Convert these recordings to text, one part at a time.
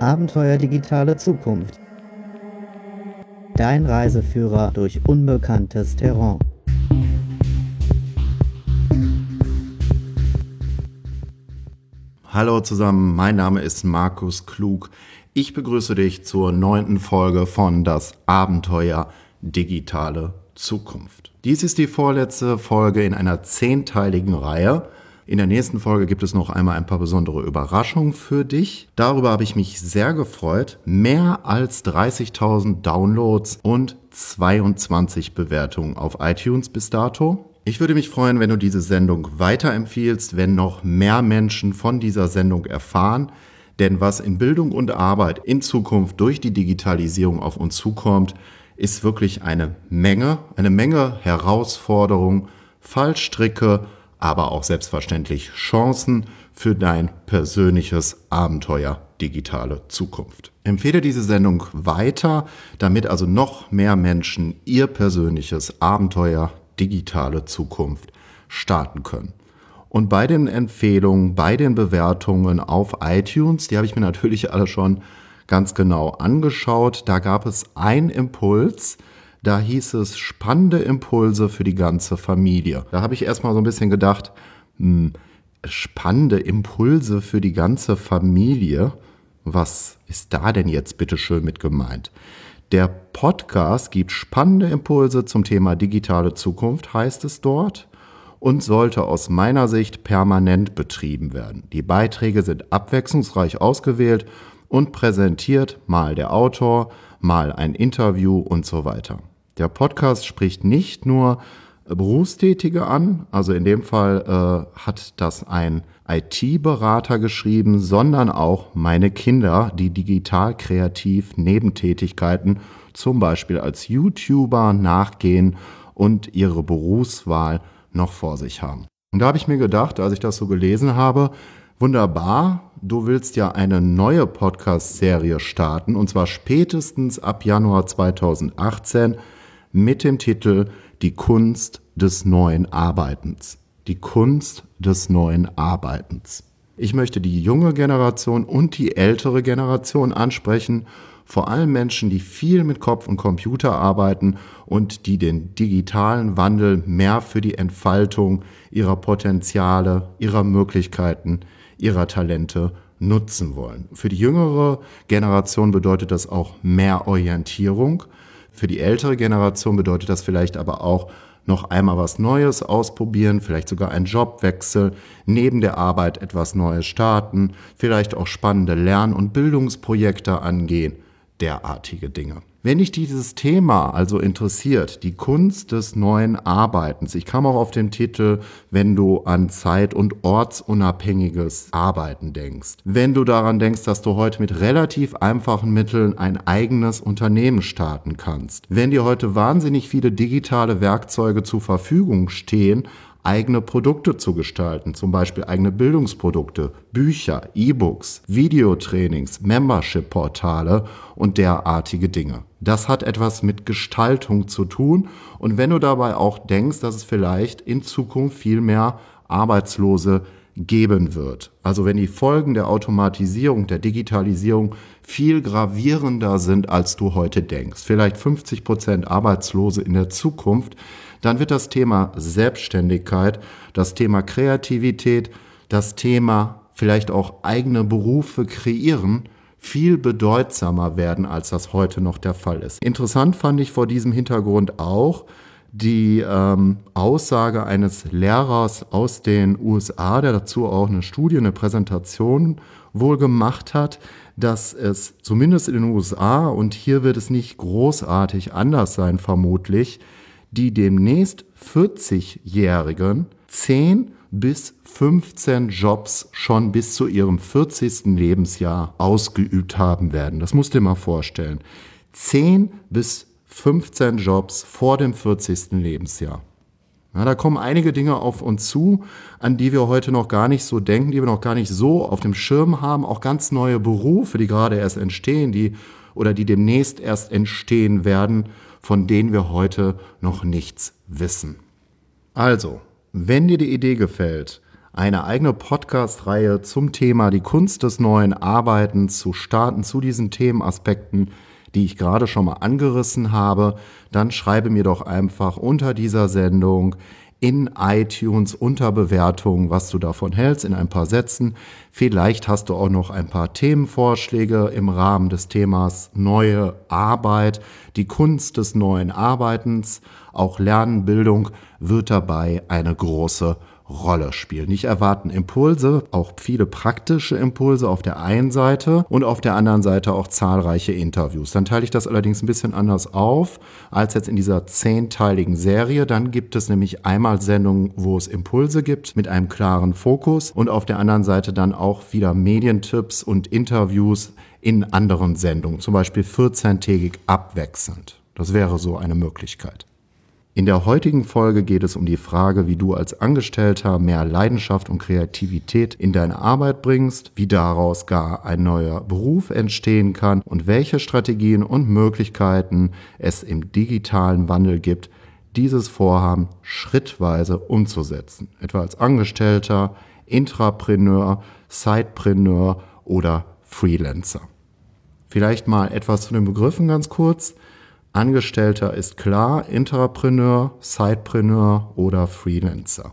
Abenteuer digitale Zukunft. Dein Reiseführer durch unbekanntes Terrain. Hallo zusammen, mein Name ist Markus Klug. Ich begrüße dich zur neunten Folge von Das Abenteuer digitale Zukunft. Dies ist die vorletzte Folge in einer zehnteiligen Reihe. In der nächsten Folge gibt es noch einmal ein paar besondere Überraschungen für dich. Darüber habe ich mich sehr gefreut. Mehr als 30.000 Downloads und 22 Bewertungen auf iTunes bis dato. Ich würde mich freuen, wenn du diese Sendung weiterempfiehlst, wenn noch mehr Menschen von dieser Sendung erfahren. Denn was in Bildung und Arbeit in Zukunft durch die Digitalisierung auf uns zukommt, ist wirklich eine Menge, eine Menge Herausforderungen, Fallstricke, aber auch selbstverständlich Chancen für dein persönliches Abenteuer digitale Zukunft. Empfehle diese Sendung weiter, damit also noch mehr Menschen ihr persönliches Abenteuer digitale Zukunft starten können. Und bei den Empfehlungen, bei den Bewertungen auf iTunes, die habe ich mir natürlich alle schon ganz genau angeschaut. Da gab es einen Impuls, da hieß es spannende Impulse für die ganze Familie. Da habe ich erstmal so ein bisschen gedacht, hm, spannende Impulse für die ganze Familie. Was ist da denn jetzt bitte schön mit gemeint? Der Podcast gibt spannende Impulse zum Thema digitale Zukunft, heißt es dort, und sollte aus meiner Sicht permanent betrieben werden. Die Beiträge sind abwechslungsreich ausgewählt und präsentiert mal der Autor, mal ein Interview und so weiter. Der Podcast spricht nicht nur Berufstätige an, also in dem Fall äh, hat das ein IT-Berater geschrieben, sondern auch meine Kinder, die digital kreativ Nebentätigkeiten, zum Beispiel als YouTuber, nachgehen und ihre Berufswahl noch vor sich haben. Und da habe ich mir gedacht, als ich das so gelesen habe, wunderbar, du willst ja eine neue Podcast-Serie starten, und zwar spätestens ab Januar 2018 mit dem Titel Die Kunst des neuen Arbeitens. Die Kunst des neuen Arbeitens. Ich möchte die junge Generation und die ältere Generation ansprechen, vor allem Menschen, die viel mit Kopf und Computer arbeiten und die den digitalen Wandel mehr für die Entfaltung ihrer Potenziale, ihrer Möglichkeiten, ihrer Talente nutzen wollen. Für die jüngere Generation bedeutet das auch mehr Orientierung. Für die ältere Generation bedeutet das vielleicht aber auch noch einmal was Neues ausprobieren, vielleicht sogar einen Jobwechsel, neben der Arbeit etwas Neues starten, vielleicht auch spannende Lern- und Bildungsprojekte angehen, derartige Dinge. Wenn dich dieses Thema also interessiert, die Kunst des neuen Arbeitens, ich kam auch auf den Titel, wenn du an zeit- und ortsunabhängiges Arbeiten denkst, wenn du daran denkst, dass du heute mit relativ einfachen Mitteln ein eigenes Unternehmen starten kannst, wenn dir heute wahnsinnig viele digitale Werkzeuge zur Verfügung stehen, eigene Produkte zu gestalten, zum Beispiel eigene Bildungsprodukte, Bücher, E-Books, Videotrainings, Membership-Portale und derartige Dinge. Das hat etwas mit Gestaltung zu tun und wenn du dabei auch denkst, dass es vielleicht in Zukunft viel mehr Arbeitslose geben wird. Also wenn die Folgen der Automatisierung, der Digitalisierung viel gravierender sind, als du heute denkst, vielleicht 50 Prozent Arbeitslose in der Zukunft, dann wird das Thema Selbstständigkeit, das Thema Kreativität, das Thema vielleicht auch eigene Berufe kreieren, viel bedeutsamer werden, als das heute noch der Fall ist. Interessant fand ich vor diesem Hintergrund auch die ähm, Aussage eines Lehrers aus den USA, der dazu auch eine Studie, eine Präsentation wohl gemacht hat, dass es zumindest in den USA, und hier wird es nicht großartig anders sein vermutlich, die demnächst 40-Jährigen 10 bis 15 Jobs schon bis zu ihrem 40. Lebensjahr ausgeübt haben werden. Das musst du dir mal vorstellen. 10 bis 15 Jobs vor dem 40. Lebensjahr. Ja, da kommen einige Dinge auf uns zu, an die wir heute noch gar nicht so denken, die wir noch gar nicht so auf dem Schirm haben. Auch ganz neue Berufe, die gerade erst entstehen, die oder die demnächst erst entstehen werden von denen wir heute noch nichts wissen. Also, wenn dir die Idee gefällt, eine eigene Podcast-Reihe zum Thema die Kunst des neuen Arbeitens zu starten, zu diesen Themenaspekten, die ich gerade schon mal angerissen habe, dann schreibe mir doch einfach unter dieser Sendung in iTunes unter Bewertung, was du davon hältst, in ein paar Sätzen. Vielleicht hast du auch noch ein paar Themenvorschläge im Rahmen des Themas neue Arbeit, die Kunst des neuen Arbeitens, auch Lernen, Bildung wird dabei eine große Rolle spielen. Nicht erwarten Impulse, auch viele praktische Impulse auf der einen Seite und auf der anderen Seite auch zahlreiche Interviews. Dann teile ich das allerdings ein bisschen anders auf als jetzt in dieser zehnteiligen Serie. Dann gibt es nämlich einmal Sendungen, wo es Impulse gibt mit einem klaren Fokus und auf der anderen Seite dann auch wieder Medientipps und Interviews in anderen Sendungen, zum Beispiel 14-tägig abwechselnd. Das wäre so eine Möglichkeit. In der heutigen Folge geht es um die Frage, wie du als Angestellter mehr Leidenschaft und Kreativität in deine Arbeit bringst, wie daraus gar ein neuer Beruf entstehen kann und welche Strategien und Möglichkeiten es im digitalen Wandel gibt, dieses Vorhaben schrittweise umzusetzen, etwa als Angestellter, Intrapreneur, Sidepreneur oder Freelancer. Vielleicht mal etwas zu den Begriffen ganz kurz. Angestellter ist klar, Intrapreneur, Sidepreneur oder Freelancer.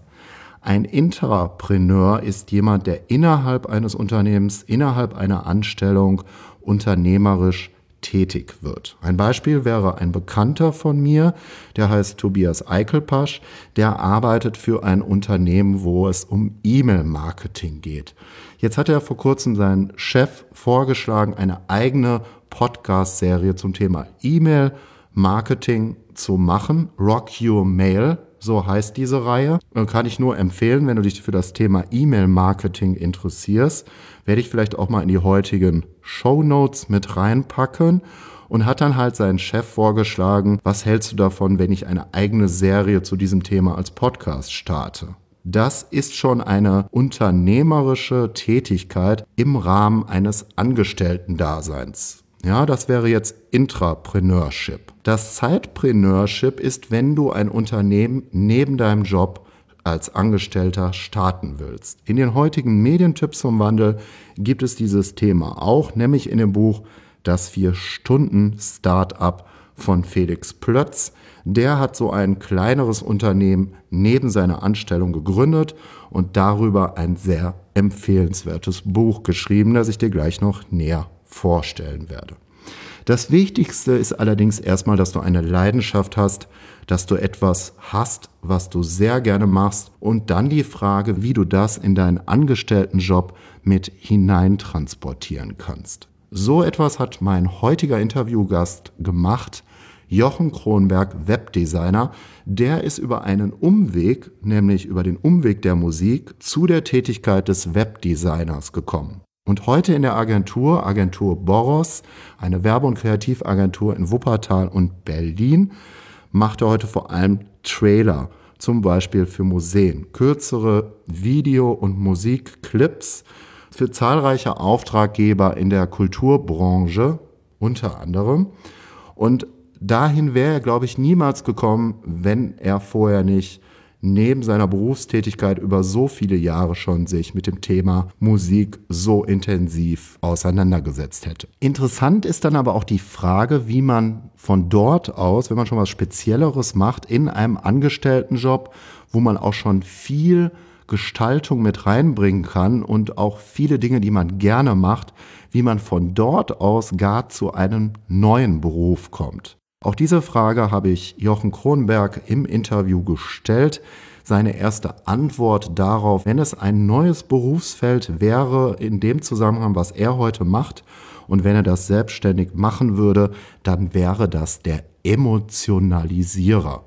Ein Intrapreneur ist jemand, der innerhalb eines Unternehmens, innerhalb einer Anstellung unternehmerisch tätig wird. Ein Beispiel wäre ein Bekannter von mir, der heißt Tobias Eichelpasch, der arbeitet für ein Unternehmen, wo es um E-Mail-Marketing geht. Jetzt hat er vor kurzem seinen Chef vorgeschlagen, eine eigene Podcast-Serie zum Thema E-Mail Marketing zu machen. Rock Your Mail, so heißt diese Reihe. Kann ich nur empfehlen, wenn du dich für das Thema E-Mail-Marketing interessierst, werde ich vielleicht auch mal in die heutigen Show Notes mit reinpacken und hat dann halt seinen Chef vorgeschlagen, was hältst du davon, wenn ich eine eigene Serie zu diesem Thema als Podcast starte? Das ist schon eine unternehmerische Tätigkeit im Rahmen eines Angestellten-Daseins. Ja, das wäre jetzt Intrapreneurship. Das Zeitpreneurship ist, wenn du ein Unternehmen neben deinem Job als Angestellter starten willst. In den heutigen Medientipps zum Wandel gibt es dieses Thema auch, nämlich in dem Buch Das Vier-Stunden-Startup von Felix Plötz. Der hat so ein kleineres Unternehmen neben seiner Anstellung gegründet und darüber ein sehr empfehlenswertes Buch geschrieben, das ich dir gleich noch näher vorstellen werde. Das Wichtigste ist allerdings erstmal, dass du eine Leidenschaft hast, dass du etwas hast, was du sehr gerne machst und dann die Frage, wie du das in deinen Angestelltenjob mit hineintransportieren kannst. So etwas hat mein heutiger Interviewgast gemacht. Jochen Kronberg, Webdesigner, der ist über einen Umweg, nämlich über den Umweg der Musik, zu der Tätigkeit des Webdesigners gekommen. Und heute in der Agentur, Agentur Boros, eine Werbe- und Kreativagentur in Wuppertal und Berlin, macht er heute vor allem Trailer, zum Beispiel für Museen, kürzere Video- und Musikclips für zahlreiche Auftraggeber in der Kulturbranche unter anderem. Und dahin wäre er, glaube ich, niemals gekommen, wenn er vorher nicht neben seiner Berufstätigkeit über so viele Jahre schon sich mit dem Thema Musik so intensiv auseinandergesetzt hätte. Interessant ist dann aber auch die Frage, wie man von dort aus, wenn man schon was Spezielleres macht, in einem Angestelltenjob, wo man auch schon viel Gestaltung mit reinbringen kann und auch viele Dinge, die man gerne macht, wie man von dort aus gar zu einem neuen Beruf kommt. Auch diese Frage habe ich Jochen Kronberg im Interview gestellt. Seine erste Antwort darauf, wenn es ein neues Berufsfeld wäre in dem Zusammenhang, was er heute macht, und wenn er das selbstständig machen würde, dann wäre das der Emotionalisierer.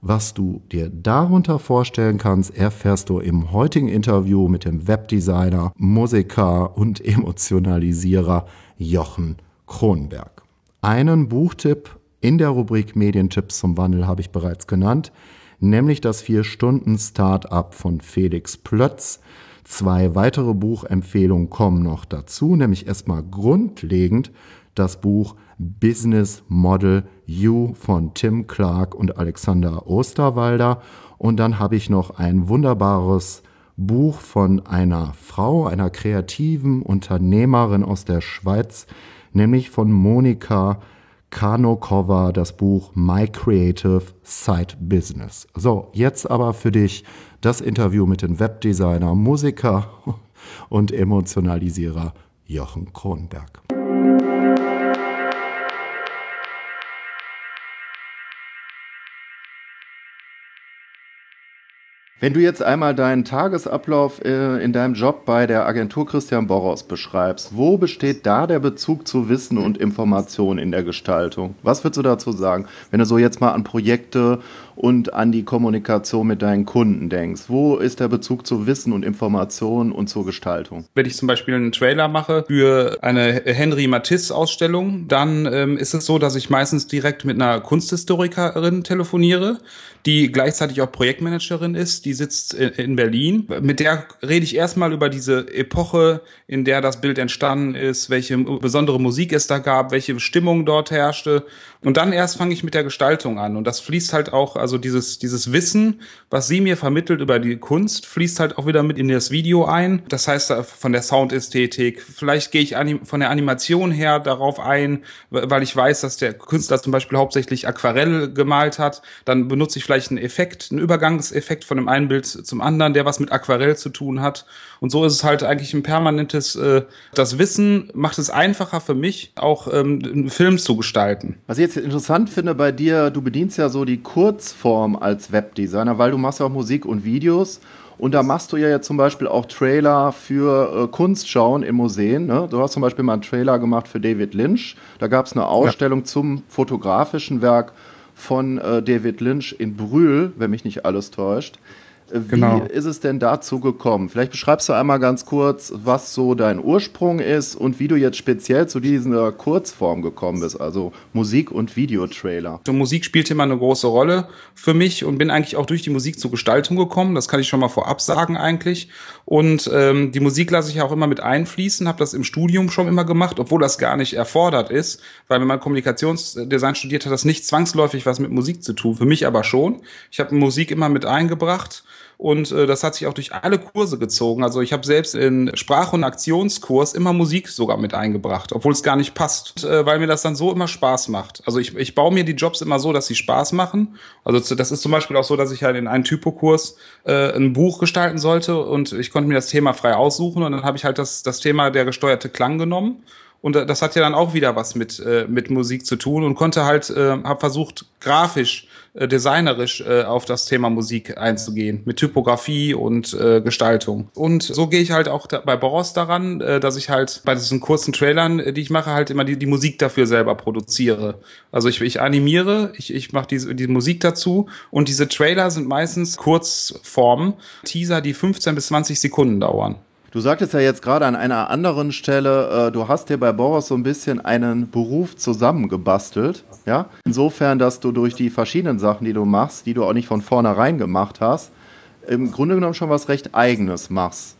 Was du dir darunter vorstellen kannst, erfährst du im heutigen Interview mit dem Webdesigner, Musiker und Emotionalisierer Jochen Kronberg. Einen Buchtipp in der Rubrik Medientipps zum Wandel habe ich bereits genannt, nämlich das Vier-Stunden-Startup von Felix Plötz. Zwei weitere Buchempfehlungen kommen noch dazu, nämlich erstmal grundlegend das Buch Business Model You von Tim Clark und Alexander Osterwalder. Und dann habe ich noch ein wunderbares Buch von einer Frau, einer kreativen Unternehmerin aus der Schweiz, nämlich von Monika Kanokova, das Buch My Creative Side Business. So, jetzt aber für dich das Interview mit dem Webdesigner, Musiker und Emotionalisierer Jochen Kronberg. Wenn du jetzt einmal deinen Tagesablauf äh, in deinem Job bei der Agentur Christian Boros beschreibst, wo besteht da der Bezug zu Wissen und Information in der Gestaltung? Was würdest du dazu sagen, wenn du so jetzt mal an Projekte und an die Kommunikation mit deinen Kunden denkst? Wo ist der Bezug zu Wissen und Information und zur Gestaltung? Wenn ich zum Beispiel einen Trailer mache für eine Henry Matisse-Ausstellung, dann ähm, ist es so, dass ich meistens direkt mit einer Kunsthistorikerin telefoniere, die gleichzeitig auch Projektmanagerin ist. Die sitzt in Berlin. Mit der rede ich erstmal über diese Epoche, in der das Bild entstanden ist, welche besondere Musik es da gab, welche Stimmung dort herrschte. Und dann erst fange ich mit der Gestaltung an. Und das fließt halt auch, also dieses, dieses Wissen, was sie mir vermittelt über die Kunst, fließt halt auch wieder mit in das Video ein. Das heißt, von der Soundästhetik. Vielleicht gehe ich von der Animation her darauf ein, weil ich weiß, dass der Künstler zum Beispiel hauptsächlich Aquarell gemalt hat. Dann benutze ich vielleicht einen Effekt, einen Übergangseffekt von dem einen Bild zum anderen, der was mit Aquarell zu tun hat. Und so ist es halt eigentlich ein permanentes, äh, das Wissen macht es einfacher für mich, auch ähm, einen Film zu gestalten. Was ich jetzt interessant finde bei dir, du bedienst ja so die Kurzform als Webdesigner, weil du machst ja auch Musik und Videos. Und da machst du ja jetzt zum Beispiel auch Trailer für äh, Kunstschauen in Museen. Ne? Du hast zum Beispiel mal einen Trailer gemacht für David Lynch. Da gab es eine Ausstellung ja. zum fotografischen Werk von äh, David Lynch in Brühl, wenn mich nicht alles täuscht. Wie genau. ist es denn dazu gekommen? Vielleicht beschreibst du einmal ganz kurz, was so dein Ursprung ist und wie du jetzt speziell zu dieser Kurzform gekommen bist, also Musik- und Videotrailer. So, Musik spielt immer eine große Rolle für mich und bin eigentlich auch durch die Musik zur Gestaltung gekommen. Das kann ich schon mal vorab sagen eigentlich. Und ähm, die Musik lasse ich auch immer mit einfließen, habe das im Studium schon immer gemacht, obwohl das gar nicht erfordert ist, weil wenn man Kommunikationsdesign studiert, hat das nicht zwangsläufig was mit Musik zu tun. Für mich aber schon. Ich habe Musik immer mit eingebracht und äh, das hat sich auch durch alle Kurse gezogen. Also ich habe selbst in Sprach- und Aktionskurs immer Musik sogar mit eingebracht, obwohl es gar nicht passt, äh, weil mir das dann so immer Spaß macht. Also ich, ich baue mir die Jobs immer so, dass sie Spaß machen. Also das ist zum Beispiel auch so, dass ich halt in einem Typokurs äh, ein Buch gestalten sollte und ich konnte mir das Thema frei aussuchen und dann habe ich halt das, das Thema der gesteuerte Klang genommen und das hat ja dann auch wieder was mit, äh, mit Musik zu tun und konnte halt, äh, habe versucht, grafisch, äh, designerisch äh, auf das Thema Musik einzugehen, mit Typografie und äh, Gestaltung. Und so gehe ich halt auch da, bei Boros daran, äh, dass ich halt bei diesen kurzen Trailern, äh, die ich mache, halt immer die, die Musik dafür selber produziere. Also ich, ich animiere, ich, ich mache diese, die Musik dazu und diese Trailer sind meistens Kurzformen, Teaser, die 15 bis 20 Sekunden dauern. Du sagtest ja jetzt gerade an einer anderen Stelle, äh, du hast dir bei Boros so ein bisschen einen Beruf zusammengebastelt. Ja? Insofern, dass du durch die verschiedenen Sachen, die du machst, die du auch nicht von vornherein gemacht hast, im Grunde genommen schon was recht Eigenes machst.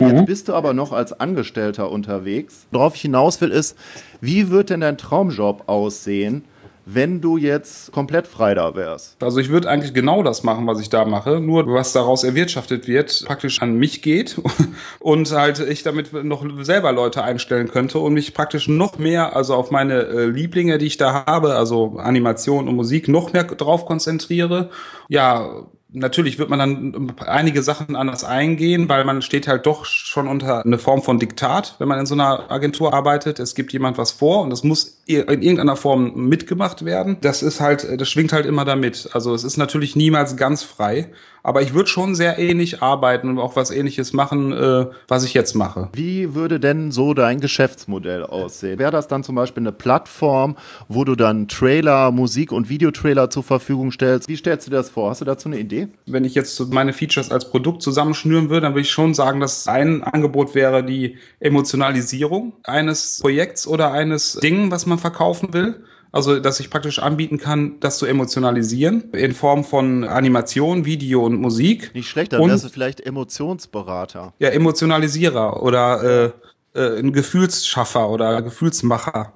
Jetzt mhm. bist du aber noch als Angestellter unterwegs. Worauf ich hinaus will, ist, wie wird denn dein Traumjob aussehen? Wenn du jetzt komplett frei da wärst? Also ich würde eigentlich genau das machen, was ich da mache, nur was daraus erwirtschaftet wird, praktisch an mich geht und halt ich damit noch selber Leute einstellen könnte und mich praktisch noch mehr, also auf meine äh, Lieblinge, die ich da habe, also Animation und Musik, noch mehr drauf konzentriere. Ja, Natürlich wird man dann einige Sachen anders eingehen, weil man steht halt doch schon unter eine Form von Diktat, wenn man in so einer Agentur arbeitet. Es gibt jemand was vor und das muss in irgendeiner Form mitgemacht werden. Das ist halt, das schwingt halt immer damit. Also es ist natürlich niemals ganz frei. Aber ich würde schon sehr ähnlich arbeiten und auch was ähnliches machen, äh, was ich jetzt mache. Wie würde denn so dein Geschäftsmodell aussehen? Wäre das dann zum Beispiel eine Plattform, wo du dann Trailer, Musik und Videotrailer zur Verfügung stellst? Wie stellst du dir das vor? Hast du dazu eine Idee? Wenn ich jetzt meine Features als Produkt zusammenschnüren würde, dann würde ich schon sagen, dass ein Angebot wäre die Emotionalisierung eines Projekts oder eines Dingen, was man verkaufen will. Also, dass ich praktisch anbieten kann, das zu emotionalisieren in Form von Animation, Video und Musik. Nicht schlecht, dann wärst du vielleicht Emotionsberater. Ja, Emotionalisierer oder äh, äh, ein Gefühlsschaffer oder Gefühlsmacher.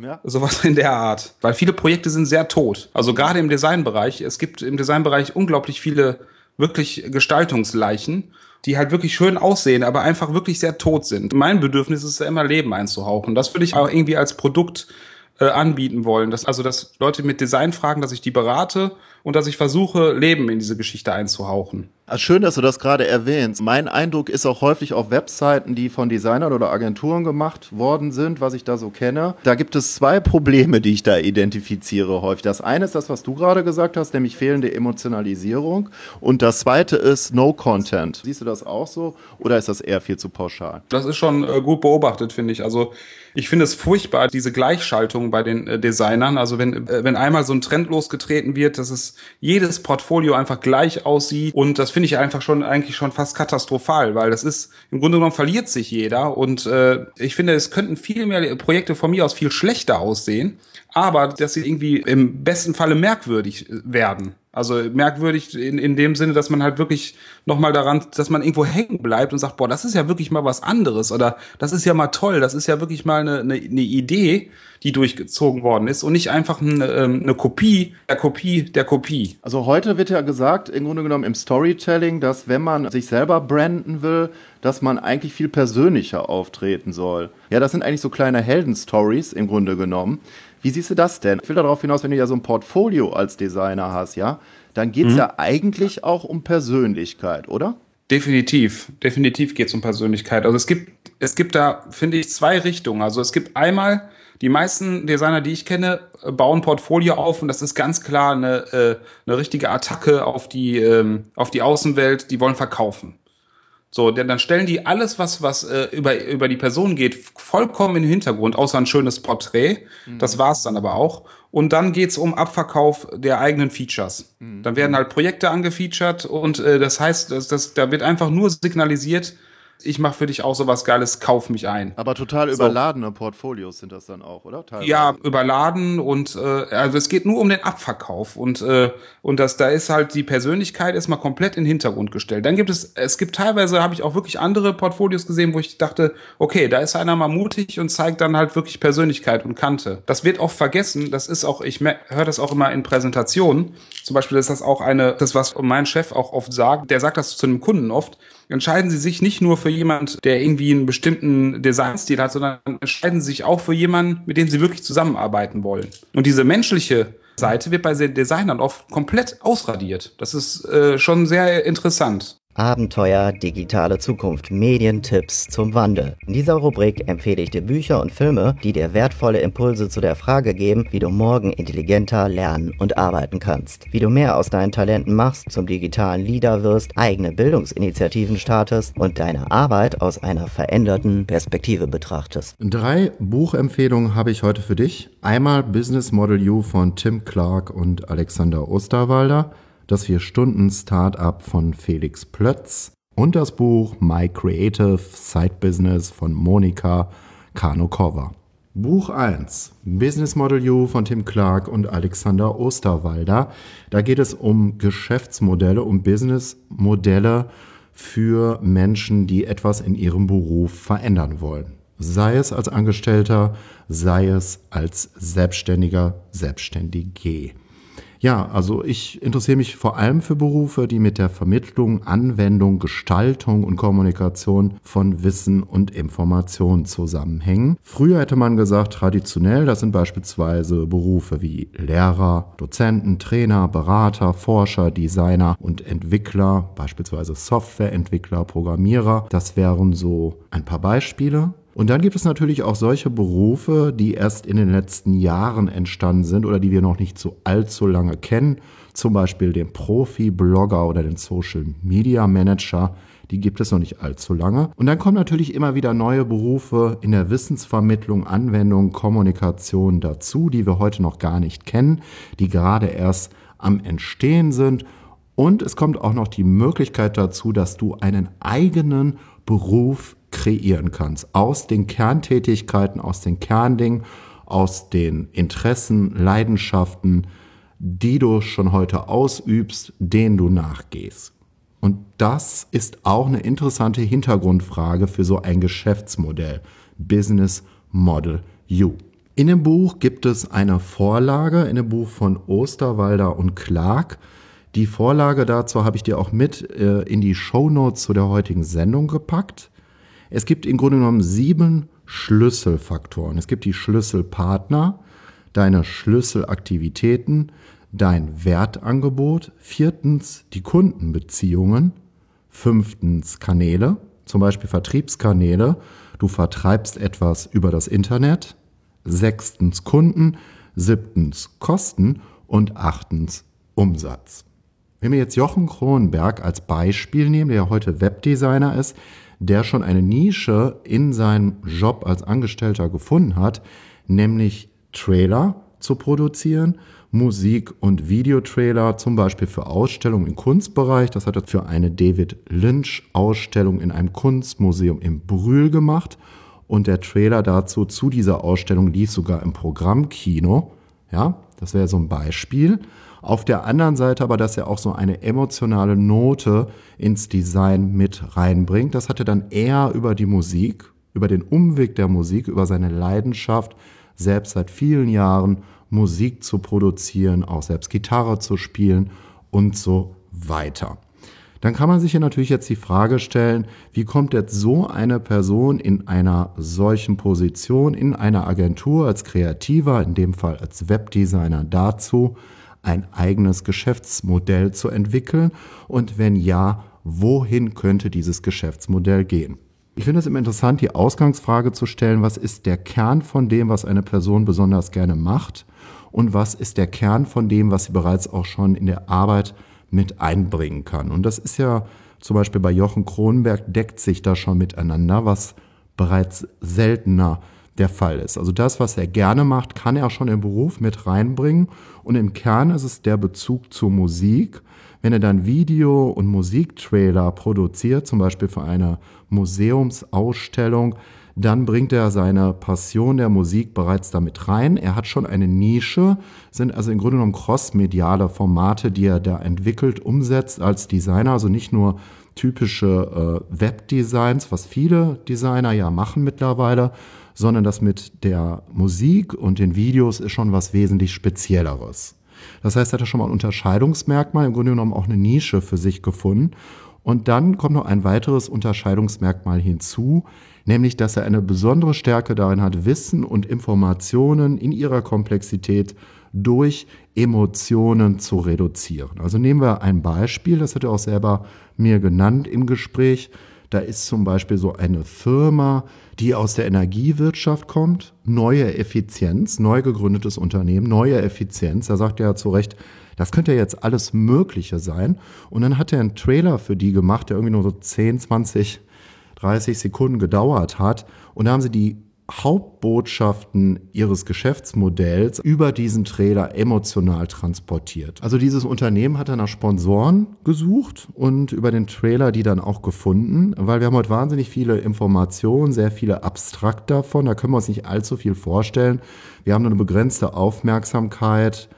Ja. Sowas in der Art. Weil viele Projekte sind sehr tot. Also gerade im Designbereich. Es gibt im Designbereich unglaublich viele wirklich Gestaltungsleichen. die halt wirklich schön aussehen, aber einfach wirklich sehr tot sind. Mein Bedürfnis ist ja immer Leben einzuhauchen. Das würde ich auch irgendwie als Produkt äh, anbieten wollen. Dass, also, dass Leute mit Design fragen, dass ich die berate und dass ich versuche, Leben in diese Geschichte einzuhauchen. Also schön, dass du das gerade erwähnst. Mein Eindruck ist auch häufig auf Webseiten, die von Designern oder Agenturen gemacht worden sind, was ich da so kenne. Da gibt es zwei Probleme, die ich da identifiziere häufig. Das eine ist das, was du gerade gesagt hast, nämlich fehlende Emotionalisierung. Und das zweite ist No Content. Siehst du das auch so oder ist das eher viel zu pauschal? Das ist schon äh, gut beobachtet, finde ich. Also ich finde es furchtbar, diese Gleichschaltung bei den äh, Designern. Also wenn, äh, wenn einmal so ein Trend losgetreten wird, dass es jedes Portfolio einfach gleich aussieht und das finde ich einfach schon eigentlich schon fast katastrophal, weil das ist im Grunde genommen verliert sich jeder und äh, ich finde, es könnten viel mehr Projekte von mir aus viel schlechter aussehen, aber dass sie irgendwie im besten Falle merkwürdig werden. Also merkwürdig in, in dem Sinne, dass man halt wirklich nochmal daran, dass man irgendwo hängen bleibt und sagt, boah, das ist ja wirklich mal was anderes oder das ist ja mal toll, das ist ja wirklich mal eine, eine, eine Idee, die durchgezogen worden ist und nicht einfach eine, ähm, eine Kopie der Kopie der Kopie. Also heute wird ja gesagt, im Grunde genommen im Storytelling, dass wenn man sich selber branden will, dass man eigentlich viel persönlicher auftreten soll. Ja, das sind eigentlich so kleine Heldenstories im Grunde genommen. Wie siehst du das denn? Ich will darauf hinaus, wenn du ja so ein Portfolio als Designer hast, ja, dann geht es mhm. ja eigentlich auch um Persönlichkeit, oder? Definitiv, definitiv geht es um Persönlichkeit. Also es gibt, es gibt da, finde ich, zwei Richtungen. Also es gibt einmal die meisten Designer, die ich kenne, bauen Portfolio auf und das ist ganz klar eine, äh, eine richtige Attacke auf die, ähm, auf die Außenwelt. Die wollen verkaufen. So, denn dann stellen die alles, was, was äh, über, über die Person geht, vollkommen in den Hintergrund, außer ein schönes Porträt. Mhm. Das war's dann aber auch. Und dann geht's um Abverkauf der eigenen Features. Mhm. Dann werden halt Projekte angefeatured und äh, das heißt, dass, das, da wird einfach nur signalisiert, ich mache für dich auch sowas Geiles, kauf mich ein. Aber total überladene so. Portfolios sind das dann auch, oder? Teilweise. Ja, überladen und äh, also es geht nur um den Abverkauf und äh, und das da ist halt die Persönlichkeit erstmal komplett in den Hintergrund gestellt. Dann gibt es es gibt teilweise habe ich auch wirklich andere Portfolios gesehen, wo ich dachte, okay, da ist einer mal mutig und zeigt dann halt wirklich Persönlichkeit und Kante. Das wird oft vergessen. Das ist auch ich höre das auch immer in Präsentationen. Zum Beispiel ist das auch eine das was mein Chef auch oft sagt. Der sagt das zu einem Kunden oft entscheiden sie sich nicht nur für jemand, der irgendwie einen bestimmten Designstil hat, sondern entscheiden sie sich auch für jemanden, mit dem sie wirklich zusammenarbeiten wollen. Und diese menschliche Seite wird bei den Designern oft komplett ausradiert. Das ist äh, schon sehr interessant. Abenteuer, digitale Zukunft, Medientipps zum Wandel. In dieser Rubrik empfehle ich dir Bücher und Filme, die dir wertvolle Impulse zu der Frage geben, wie du morgen intelligenter lernen und arbeiten kannst. Wie du mehr aus deinen Talenten machst, zum digitalen Leader wirst, eigene Bildungsinitiativen startest und deine Arbeit aus einer veränderten Perspektive betrachtest. Drei Buchempfehlungen habe ich heute für dich. Einmal Business Model U von Tim Clark und Alexander Osterwalder das Vier-Stunden-Startup von Felix Plötz und das Buch My Creative Side Business von Monika Kanokova. Buch 1, Business Model U von Tim Clark und Alexander Osterwalder. Da geht es um Geschäftsmodelle, um Businessmodelle für Menschen, die etwas in ihrem Beruf verändern wollen. Sei es als Angestellter, sei es als Selbstständiger, Selbstständige. Ja, also ich interessiere mich vor allem für Berufe, die mit der Vermittlung, Anwendung, Gestaltung und Kommunikation von Wissen und Informationen zusammenhängen. Früher hätte man gesagt, traditionell, das sind beispielsweise Berufe wie Lehrer, Dozenten, Trainer, Berater, Forscher, Designer und Entwickler, beispielsweise Softwareentwickler, Programmierer. Das wären so ein paar Beispiele. Und dann gibt es natürlich auch solche Berufe, die erst in den letzten Jahren entstanden sind oder die wir noch nicht so allzu lange kennen. Zum Beispiel den Profi-Blogger oder den Social Media Manager. Die gibt es noch nicht allzu lange. Und dann kommen natürlich immer wieder neue Berufe in der Wissensvermittlung, Anwendung, Kommunikation dazu, die wir heute noch gar nicht kennen, die gerade erst am Entstehen sind. Und es kommt auch noch die Möglichkeit dazu, dass du einen eigenen Beruf kreieren kannst. Aus den Kerntätigkeiten, aus den Kerndingen, aus den Interessen, Leidenschaften, die du schon heute ausübst, denen du nachgehst. Und das ist auch eine interessante Hintergrundfrage für so ein Geschäftsmodell. Business Model U. In dem Buch gibt es eine Vorlage, in dem Buch von Osterwalder und Clark, Die Vorlage dazu habe ich dir auch mit äh, in die Show Notes zu der heutigen Sendung gepackt. Es gibt im Grunde genommen sieben Schlüsselfaktoren. Es gibt die Schlüsselpartner, deine Schlüsselaktivitäten, dein Wertangebot, viertens die Kundenbeziehungen, fünftens Kanäle, zum Beispiel Vertriebskanäle, du vertreibst etwas über das Internet, sechstens Kunden, siebtens Kosten und achtens Umsatz. Wenn wir jetzt Jochen Kronenberg als Beispiel nehmen, der heute Webdesigner ist, der schon eine Nische in seinem Job als Angestellter gefunden hat, nämlich Trailer zu produzieren, Musik- und Videotrailer, zum Beispiel für Ausstellungen im Kunstbereich. Das hat er für eine David Lynch-Ausstellung in einem Kunstmuseum im Brühl gemacht. Und der Trailer dazu zu dieser Ausstellung lief sogar im Programmkino. Ja, das wäre so ein Beispiel. Auf der anderen Seite aber, dass er auch so eine emotionale Note ins Design mit reinbringt. Das hat er dann eher über die Musik, über den Umweg der Musik, über seine Leidenschaft, selbst seit vielen Jahren Musik zu produzieren, auch selbst Gitarre zu spielen und so weiter. Dann kann man sich hier natürlich jetzt die Frage stellen, wie kommt jetzt so eine Person in einer solchen Position, in einer Agentur als Kreativer, in dem Fall als Webdesigner dazu, ein eigenes Geschäftsmodell zu entwickeln? Und wenn ja, wohin könnte dieses Geschäftsmodell gehen? Ich finde es immer interessant, die Ausgangsfrage zu stellen, was ist der Kern von dem, was eine Person besonders gerne macht und was ist der Kern von dem, was sie bereits auch schon in der Arbeit mit einbringen kann. Und das ist ja zum Beispiel bei Jochen Kronenberg deckt sich da schon miteinander, was bereits seltener der Fall ist. Also das, was er gerne macht, kann er schon im Beruf mit reinbringen. Und im Kern ist es der Bezug zur Musik. Wenn er dann Video- und Musiktrailer produziert, zum Beispiel für eine Museumsausstellung, dann bringt er seine Passion der Musik bereits damit rein. Er hat schon eine Nische, sind also im Grunde genommen crossmediale Formate, die er da entwickelt, umsetzt als Designer, also nicht nur typische äh, Webdesigns, was viele Designer ja machen mittlerweile, sondern das mit der Musik und den Videos ist schon was wesentlich Spezielleres. Das heißt, er hat schon mal ein Unterscheidungsmerkmal, im Grunde genommen auch eine Nische für sich gefunden. Und dann kommt noch ein weiteres Unterscheidungsmerkmal hinzu, nämlich dass er eine besondere Stärke darin hat, Wissen und Informationen in ihrer Komplexität durch Emotionen zu reduzieren. Also nehmen wir ein Beispiel, das hat er auch selber mir genannt im Gespräch. Da ist zum Beispiel so eine Firma, die aus der Energiewirtschaft kommt, neue Effizienz, neu gegründetes Unternehmen, neue Effizienz. Da sagt er ja zu Recht, das könnte ja jetzt alles Mögliche sein. Und dann hat er einen Trailer für die gemacht, der irgendwie nur so 10, 20, 30 Sekunden gedauert hat. Und da haben sie die Hauptbotschaften ihres Geschäftsmodells über diesen Trailer emotional transportiert. Also dieses Unternehmen hat dann nach Sponsoren gesucht und über den Trailer die dann auch gefunden, weil wir haben heute wahnsinnig viele Informationen, sehr viele abstrakt davon, da können wir uns nicht allzu viel vorstellen. Wir haben nur eine begrenzte Aufmerksamkeit.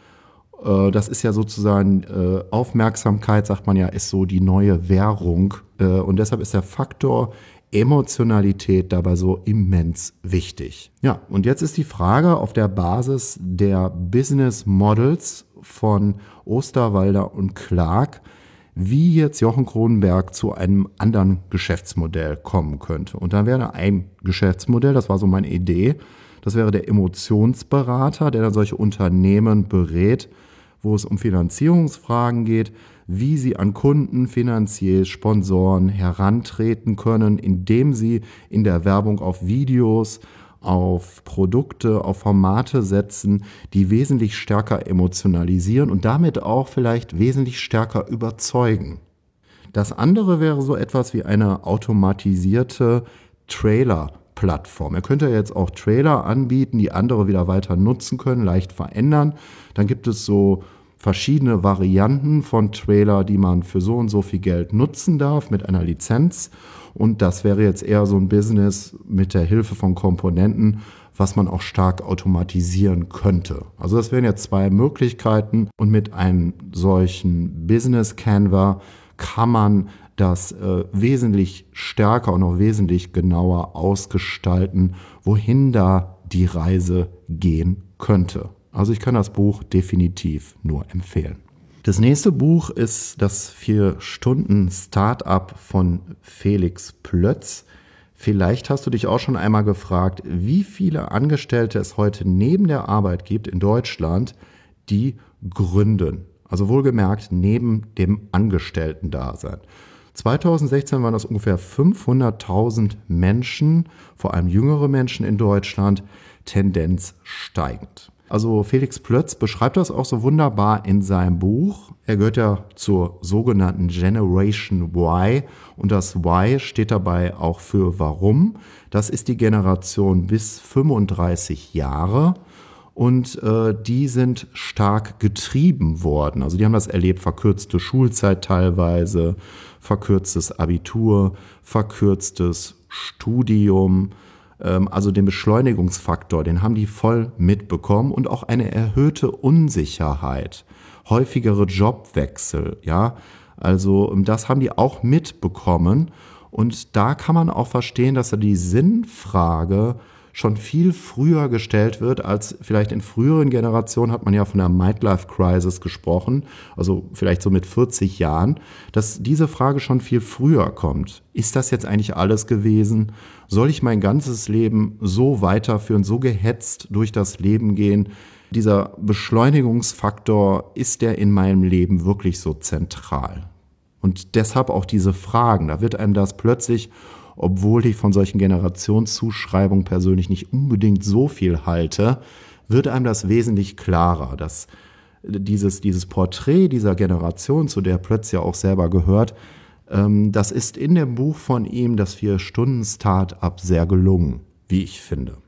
Äh, das ist ja sozusagen äh, Aufmerksamkeit, sagt man ja, ist so die neue Währung. Äh, und deshalb ist der Faktor Emotionalität dabei so immens wichtig. Ja, und jetzt ist die Frage auf der Basis der Business Models von Osterwalder und Clark, wie jetzt Jochen Kronenberg zu einem anderen Geschäftsmodell kommen könnte. Und dann wäre ein Geschäftsmodell, das war so meine Idee, das wäre der Emotionsberater, der dann solche Unternehmen berät, wo es um Finanzierungsfragen geht, wie sie an Kunden, Finanziers, Sponsoren herantreten können, indem sie in der Werbung auf Videos, auf Produkte, auf Formate setzen, die wesentlich stärker emotionalisieren und damit auch vielleicht wesentlich stärker überzeugen. Das andere wäre so etwas wie eine automatisierte Trailer-Plattform. Er könnte jetzt auch Trailer anbieten, die andere wieder weiter nutzen können, leicht verändern. Dann gibt es so verschiedene Varianten von Trailer, die man für so und so viel Geld nutzen darf mit einer Lizenz. Und das wäre jetzt eher so ein Business mit der Hilfe von Komponenten, was man auch stark automatisieren könnte. Also das wären jetzt zwei Möglichkeiten und mit einem solchen Business Canva kann man das äh, wesentlich stärker und auch wesentlich genauer ausgestalten, wohin da die Reise gehen könnte. Also ich kann das Buch definitiv nur empfehlen. Das nächste Buch ist das Vier-Stunden-Startup von Felix Plötz. Vielleicht hast du dich auch schon einmal gefragt, wie viele Angestellte es heute neben der Arbeit gibt in Deutschland, die gründen. Also wohlgemerkt neben dem Angestellten-Dasein. 2016 waren das ungefähr 500.000 Menschen, vor allem jüngere Menschen in Deutschland, Tendenz steigend. Also Felix Plötz beschreibt das auch so wunderbar in seinem Buch. Er gehört ja zur sogenannten Generation Y und das Y steht dabei auch für Warum. Das ist die Generation bis 35 Jahre und äh, die sind stark getrieben worden. Also die haben das erlebt, verkürzte Schulzeit teilweise, verkürztes Abitur, verkürztes Studium, ähm, also den Beschleunigungsfaktor, den haben die voll mitbekommen und auch eine erhöhte Unsicherheit, häufigere Jobwechsel, ja. Also ähm, das haben die auch mitbekommen und da kann man auch verstehen, dass er die Sinnfrage schon viel früher gestellt wird, als vielleicht in früheren Generationen hat man ja von der Midlife Crisis gesprochen, also vielleicht so mit 40 Jahren, dass diese Frage schon viel früher kommt. Ist das jetzt eigentlich alles gewesen? Soll ich mein ganzes Leben so weiterführen, so gehetzt durch das Leben gehen? Dieser Beschleunigungsfaktor, ist der in meinem Leben wirklich so zentral? Und deshalb auch diese Fragen, da wird einem das plötzlich obwohl ich von solchen Generationszuschreibungen persönlich nicht unbedingt so viel halte, wird einem das wesentlich klarer, dass dieses, dieses Porträt dieser Generation, zu der Plötz ja auch selber gehört, ähm, das ist in dem Buch von ihm, das Vier-Stunden-Start-up, sehr gelungen, wie ich finde.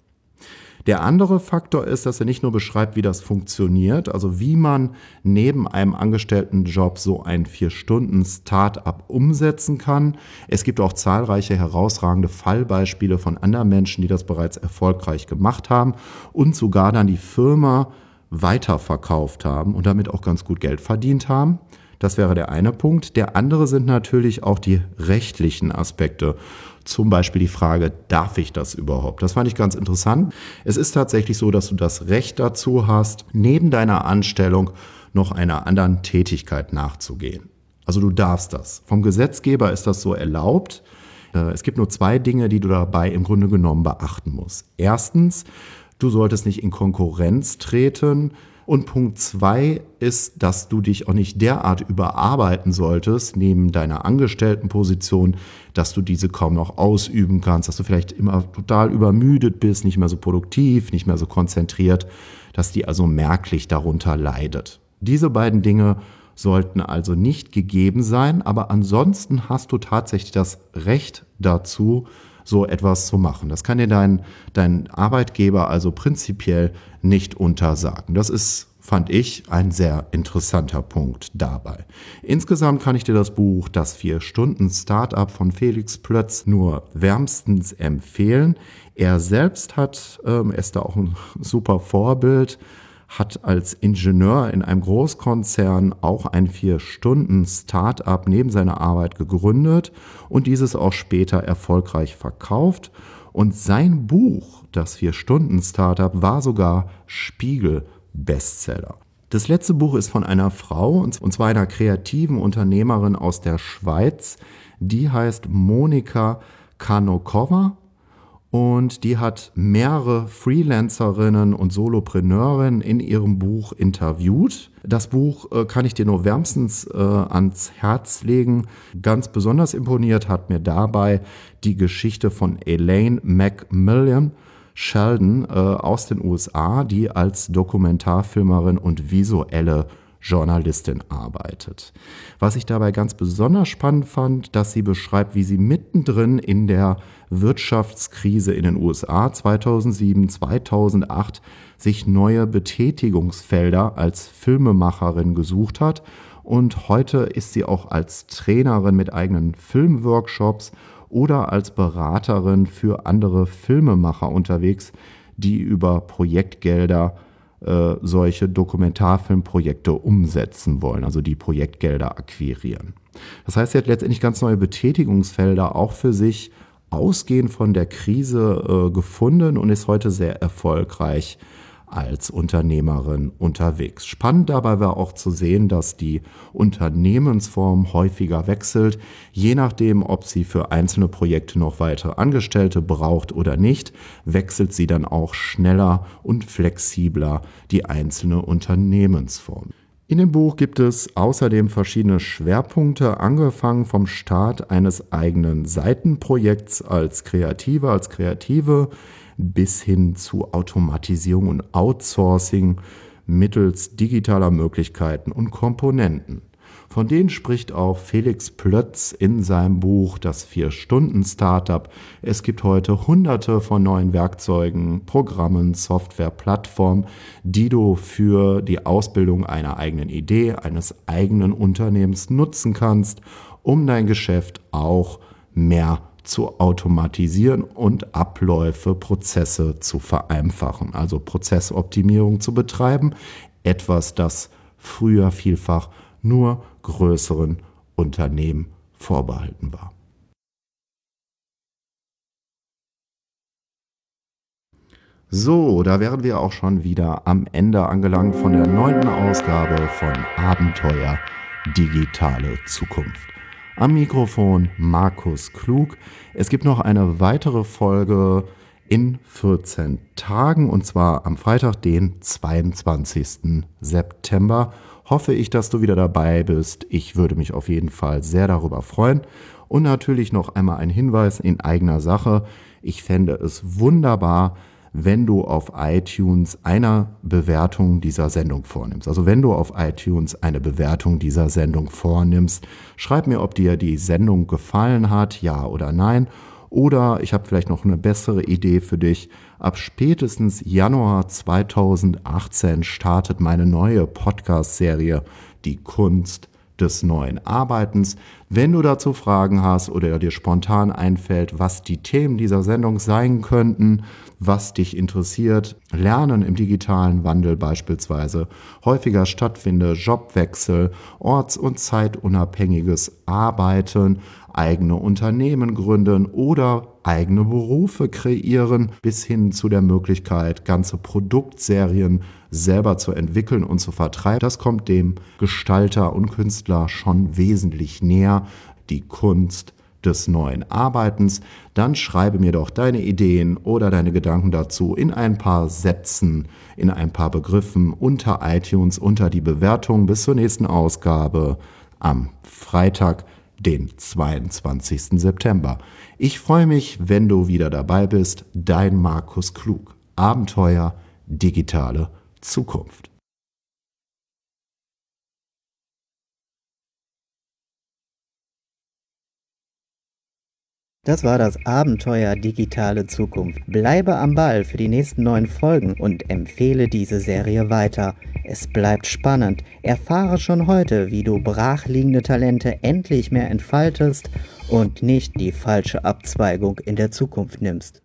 Der andere Faktor ist, dass er nicht nur beschreibt, wie das funktioniert, also wie man neben einem Angestelltenjob so ein Vier-Stunden-Start-up umsetzen kann. Es gibt auch zahlreiche herausragende Fallbeispiele von anderen Menschen, die das bereits erfolgreich gemacht haben und sogar dann die Firma weiterverkauft haben und damit auch ganz gut Geld verdient haben. Das wäre der eine Punkt. Der andere sind natürlich auch die rechtlichen Aspekte. Zum Beispiel die Frage, darf ich das überhaupt? Das fand ich ganz interessant. Es ist tatsächlich so, dass du das Recht dazu hast, neben deiner Anstellung noch einer anderen Tätigkeit nachzugehen. Also du darfst das. Vom Gesetzgeber ist das so erlaubt. Äh, es gibt nur zwei Dinge, die du dabei im Grunde genommen beachten musst. Erstens, du solltest nicht in Konkurrenz treten und Punkt zwei ist, dass du dich auch nicht derart überarbeiten solltest, neben deiner Angestelltenposition, dass du diese kaum noch ausüben kannst, dass du vielleicht immer total übermüdet bist, nicht mehr so produktiv, nicht mehr so konzentriert, dass die also merklich darunter leidet. Diese beiden Dinge sollten also nicht gegeben sein, aber ansonsten hast du tatsächlich das Recht dazu, so etwas zu machen. Das kann dir dein, dein Arbeitgeber also prinzipiell nicht untersagen. Das ist fand ich ein sehr interessanter Punkt dabei. Insgesamt kann ich dir das Buch Das Vier-Stunden-Startup von Felix Plötz nur wärmstens empfehlen. Er selbst hat, ähm, ist da auch ein super Vorbild, hat als Ingenieur in einem Großkonzern auch ein Vier-Stunden-Startup neben seiner Arbeit gegründet und dieses auch später erfolgreich verkauft. Und sein Buch, das Vier-Stunden-Startup, war sogar Spiegel-Bestseller. Das letzte Buch ist von einer Frau, und zwar einer kreativen Unternehmerin aus der Schweiz. Die heißt Monika Kanokova und die hat mehrere Freelancerinnen und Solopreneurinnen in ihrem Buch interviewt. Das Buch äh, kann ich dir nur wärmstens äh, ans Herz legen. Ganz besonders imponiert hat mir dabei die Geschichte von Elaine Macmillan Sheldon äh, aus den USA, die als Dokumentarfilmerin und visuelle Journalistin arbeitet. Was ich dabei ganz besonders spannend fand, dass sie beschreibt, wie sie mittendrin in der Wirtschaftskrise in den USA 2007, 2008 sich neue Betätigungsfelder als Filmemacherin gesucht hat und heute ist sie auch als Trainerin mit eigenen Filmworkshops oder als Beraterin für andere Filmemacher unterwegs, die über Projektgelder äh, solche Dokumentarfilmprojekte umsetzen wollen, also die Projektgelder akquirieren. Das heißt, sie hat letztendlich ganz neue Betätigungsfelder auch für sich ausgehend von der Krise äh, gefunden und ist heute sehr erfolgreich als Unternehmerin unterwegs. Spannend dabei war auch zu sehen, dass die Unternehmensform häufiger wechselt, je nachdem, ob sie für einzelne Projekte noch weitere Angestellte braucht oder nicht, wechselt sie dann auch schneller und flexibler die einzelne Unternehmensform. In dem Buch gibt es außerdem verschiedene Schwerpunkte, angefangen vom Start eines eigenen Seitenprojekts als Kreative, als Kreative, bis hin zu Automatisierung und Outsourcing mittels digitaler Möglichkeiten und Komponenten. Von denen spricht auch Felix Plötz in seinem Buch Das Vier-Stunden-Startup. Es gibt heute hunderte von neuen Werkzeugen, Programmen, Software, Plattformen, die du für die Ausbildung einer eigenen Idee, eines eigenen Unternehmens nutzen kannst, um dein Geschäft auch mehr zu automatisieren und Abläufe, Prozesse zu vereinfachen, also Prozessoptimierung zu betreiben, etwas, das früher vielfach nur größeren Unternehmen vorbehalten war. So, da wären wir auch schon wieder am Ende angelangt von der neunten Ausgabe von Abenteuer Digitale Zukunft. Am Mikrofon Markus Klug. Es gibt noch eine weitere Folge in 14 Tagen und zwar am Freitag, den 22. September hoffe ich, dass du wieder dabei bist. Ich würde mich auf jeden Fall sehr darüber freuen. Und natürlich noch einmal ein Hinweis in eigener Sache. Ich fände es wunderbar, wenn du auf iTunes eine Bewertung dieser Sendung vornimmst. Also wenn du auf iTunes eine Bewertung dieser Sendung vornimmst, schreib mir, ob dir die Sendung gefallen hat, ja oder nein. Oder ich habe vielleicht noch eine bessere Idee für dich. Ab spätestens Januar 2018 startet meine neue Podcast-Serie Die Kunst des neuen Arbeitens. Wenn du dazu Fragen hast oder dir spontan einfällt, was die Themen dieser Sendung sein könnten, was dich interessiert, Lernen im digitalen Wandel beispielsweise, häufiger stattfinde, Jobwechsel, orts- und zeitunabhängiges Arbeiten, eigene Unternehmen gründen oder eigene Berufe kreieren, bis hin zu der Möglichkeit, ganze Produktserien selber zu entwickeln und zu vertreiben. Das kommt dem Gestalter und Künstler schon wesentlich näher. Die Kunst des neuen Arbeitens, dann schreibe mir doch deine Ideen oder deine Gedanken dazu in ein paar Sätzen, in ein paar Begriffen unter iTunes, unter die Bewertung bis zur nächsten Ausgabe am Freitag den 22. September. Ich freue mich, wenn du wieder dabei bist. Dein Markus Klug. Abenteuer, digitale Zukunft. Das war das Abenteuer Digitale Zukunft. Bleibe am Ball für die nächsten neun Folgen und empfehle diese Serie weiter. Es bleibt spannend. Erfahre schon heute, wie du brachliegende Talente endlich mehr entfaltest und nicht die falsche Abzweigung in der Zukunft nimmst.